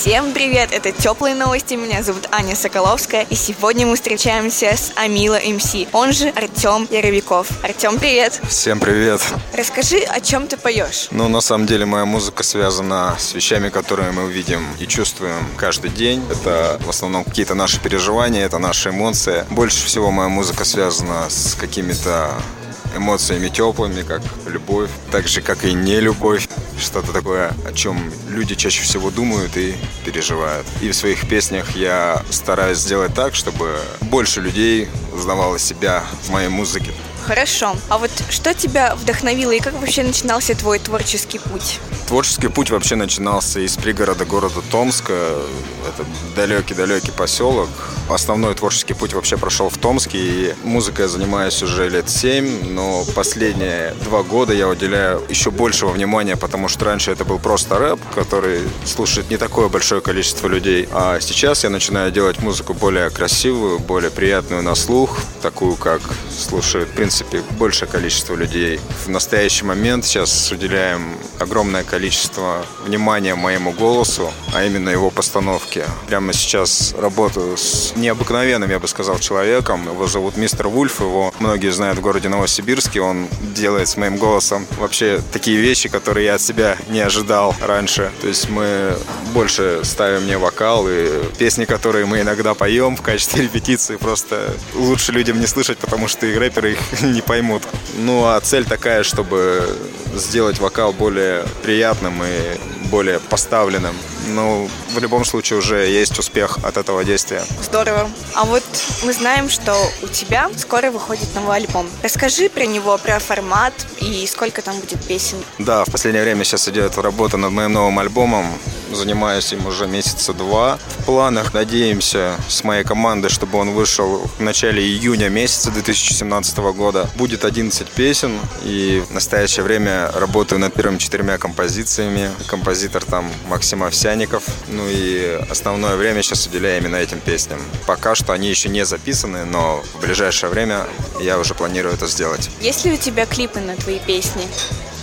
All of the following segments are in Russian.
Всем привет! Это Теплые новости. Меня зовут Аня Соколовская. И сегодня мы встречаемся с Амила МС, он же Артем Яровиков. Артем, привет! Всем привет. Расскажи, о чем ты поешь? Ну, на самом деле, моя музыка связана с вещами, которые мы видим и чувствуем каждый день. Это в основном какие-то наши переживания, это наши эмоции. Больше всего моя музыка связана с какими-то эмоциями теплыми, как любовь, так же, как и не любовь. Что-то такое, о чем люди чаще всего думают и переживают. И в своих песнях я стараюсь сделать так, чтобы больше людей узнавало себя в моей музыке. Хорошо. А вот что тебя вдохновило и как вообще начинался твой творческий путь? Творческий путь вообще начинался из пригорода города Томска. Это далекий-далекий поселок. Основной творческий путь вообще прошел в Томске. И музыкой я занимаюсь уже лет семь, но последние два года я уделяю еще большего внимания, потому что раньше это был просто рэп, который слушает не такое большое количество людей. А сейчас я начинаю делать музыку более красивую, более приятную на слух, такую, как слушает, в принципе, большее количество людей. В настоящий момент сейчас уделяем огромное количество внимания моему голосу, а именно его постановке. Прямо сейчас работаю с необыкновенным, я бы сказал, человеком. Его зовут мистер Вульф, его многие знают в городе Новосибирске. Он делает с моим голосом вообще такие вещи, которые я от себя не ожидал раньше. То есть мы больше ставим мне вокал и песни, которые мы иногда поем в качестве репетиции, просто лучше людям не слышать, потому что и рэперы их не поймут. Ну а цель такая, чтобы сделать вокал более приятным и более поставленным. Ну, в любом случае уже есть успех от этого действия. Здорово. А вот мы знаем, что у тебя скоро выходит новый альбом. Расскажи про него, про формат и сколько там будет песен. Да, в последнее время сейчас идет работа над моим новым альбомом. Занимаюсь им уже месяца два. В планах надеемся с моей командой, чтобы он вышел в начале июня месяца 2017 года. Будет 11 песен, и в настоящее время работаю над первыми четырьмя композициями. Композитор там Максим Овсяников. Ну и основное время сейчас уделяю именно этим песням. Пока что они еще не записаны, но в ближайшее время я уже планирую это сделать. Есть ли у тебя клипы на твои песни?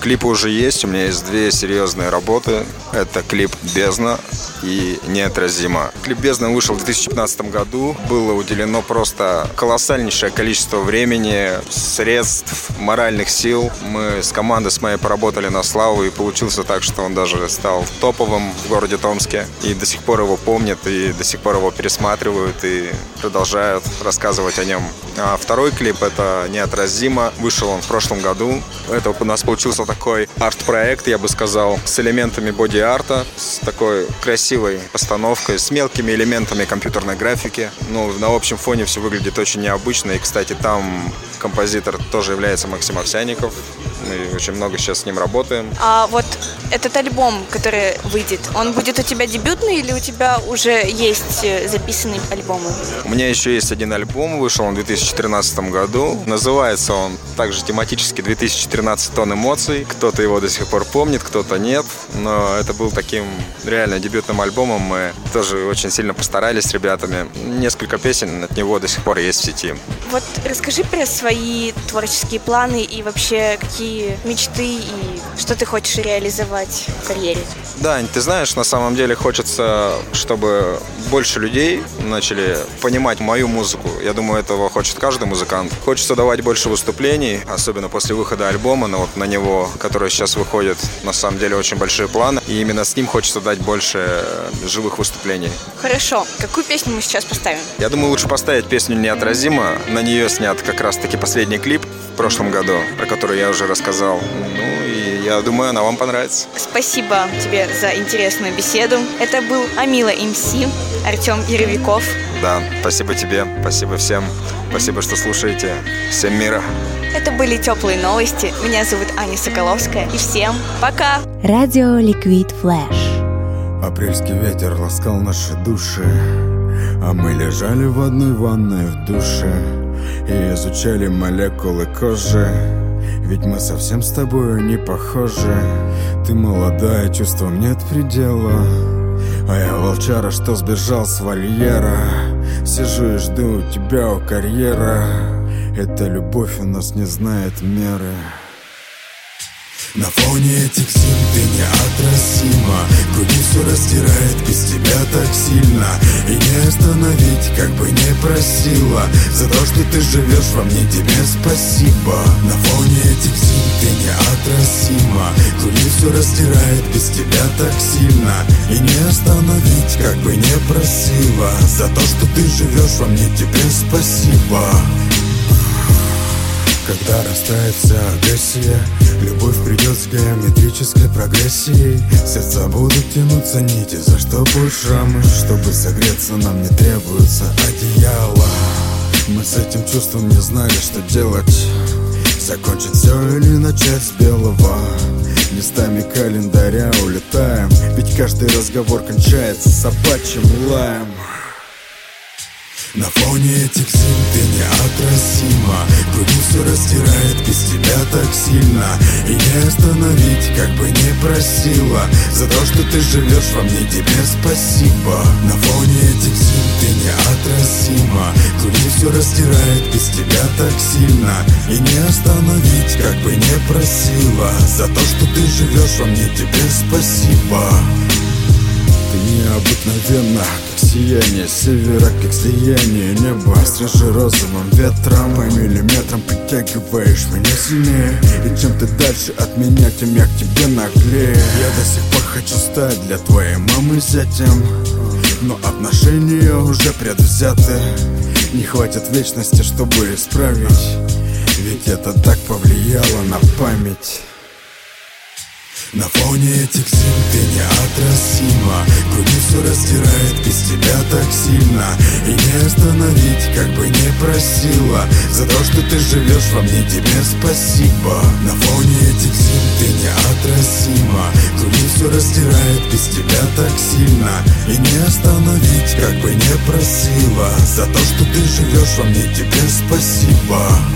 Клипы уже есть, у меня есть две серьезные работы. Это клип «Бездна» и «Неотразима». Клип «Бездна» вышел в 2015 году. Было уделено просто колоссальнейшее количество времени, средств, моральных сил. Мы с командой с моей поработали на славу, и получился так, что он даже стал топовым в городе Томске. И до сих пор его помнят, и до сих пор его пересматривают, и продолжают рассказывать о нем. А второй клип — это «Неотразимо». Вышел он в прошлом году. Это у нас получился такой арт-проект, я бы сказал, с элементами боди-арта, с такой красивой постановкой, с мелкими элементами компьютерной графики. Ну, на общем фоне все выглядит очень необычно. И, кстати, там композитор тоже является Максим Овсяников. Мы очень много сейчас с ним работаем. А вот этот альбом, который выйдет, он будет у тебя дебютный или у тебя уже есть э, записанные альбомы? У меня еще есть один альбом, вышел он в 2013 году. Называется он также тематически 2013 тонн эмоций. Кто-то его до сих пор помнит, кто-то нет. Но это был таким реально дебютным альбомом. Мы тоже очень сильно постарались с ребятами. Несколько песен от него до сих пор есть в сети. Вот расскажи про свои творческие планы и вообще какие мечты и что ты хочешь реализовать в карьере? Дань, ты знаешь, на самом деле хочется, чтобы больше людей начали понимать мою музыку. Я думаю, этого хочет каждый музыкант. Хочется давать больше выступлений, особенно после выхода альбома, но вот на него, который сейчас выходит, на самом деле очень большие планы. И именно с ним хочется дать больше живых выступлений. Хорошо. Какую песню мы сейчас поставим? Я думаю, лучше поставить песню «Неотразимо». На нее снят как раз-таки последний клип в прошлом году, про который я уже рассказал. Ну я думаю, она вам понравится. Спасибо тебе за интересную беседу. Это был Амила МС, Артем Яровиков. Да, спасибо тебе, спасибо всем. Спасибо, что слушаете. Всем мира. Это были теплые новости. Меня зовут Аня Соколовская. И всем пока! Радио Ликвид Флэш. Апрельский ветер ласкал наши души А мы лежали в одной ванной в душе И изучали молекулы кожи Ведь мы совсем с тобой не похожи. Ты молодая, чувствам нет предела. А я волчара, что сбежал с вольера. Сижу и жду тебя у карьера. Эта любовь у нас не знает меры. На фоне этих зим ты неотразима. Груди все растирает без тебя так сильно. И не остановить, как бы не просила. За то, что ты живешь во мне, тебе спасибо. На фоне этих зим ты неотразима. Груди все растирает без тебя так сильно. И не остановить, как бы не просила. За то, что ты живешь во мне, тебе спасибо когда растает вся агрессия. Любовь придет с геометрической прогрессией. Сердца будут тянуться нити, за что будут шрамы Чтобы согреться нам не требуется одеяло. Мы с этим чувством не знали, что делать. Закончить все или начать с белого. Листами календаря улетаем. Ведь каждый разговор кончается собачьим лаем на фоне этих зим ты неотразима. Груди все растирает без тебя так сильно. И не остановить, как бы не просила. За то, что ты живешь во мне, тебе спасибо. На фоне этих зим ты неотразима. Груди все растирает без тебя так сильно. И не остановить, как бы не просила. За то, что ты живешь во мне, тебе спасибо. Ты необыкновенна, сияние севера, как слияние неба. Свежи розовым ветром и миллиметром притягиваешь меня сильнее. И чем ты дальше от меня, тем я к тебе наглее. Я до сих пор хочу стать для твоей мамы зятем. Но отношения уже предвзяты. Не хватит вечности, чтобы исправить. Ведь это так повлияло на память. На фоне этих зим ты неотразима Груди все растирает без тебя так сильно. И не остановить, как бы не просила. За то, что ты живешь во мне, тебе спасибо. На фоне этих зим ты неотразима. Все растирает без тебя так сильно. И не остановить, как бы не просила. За то, что ты живешь во мне, тебе спасибо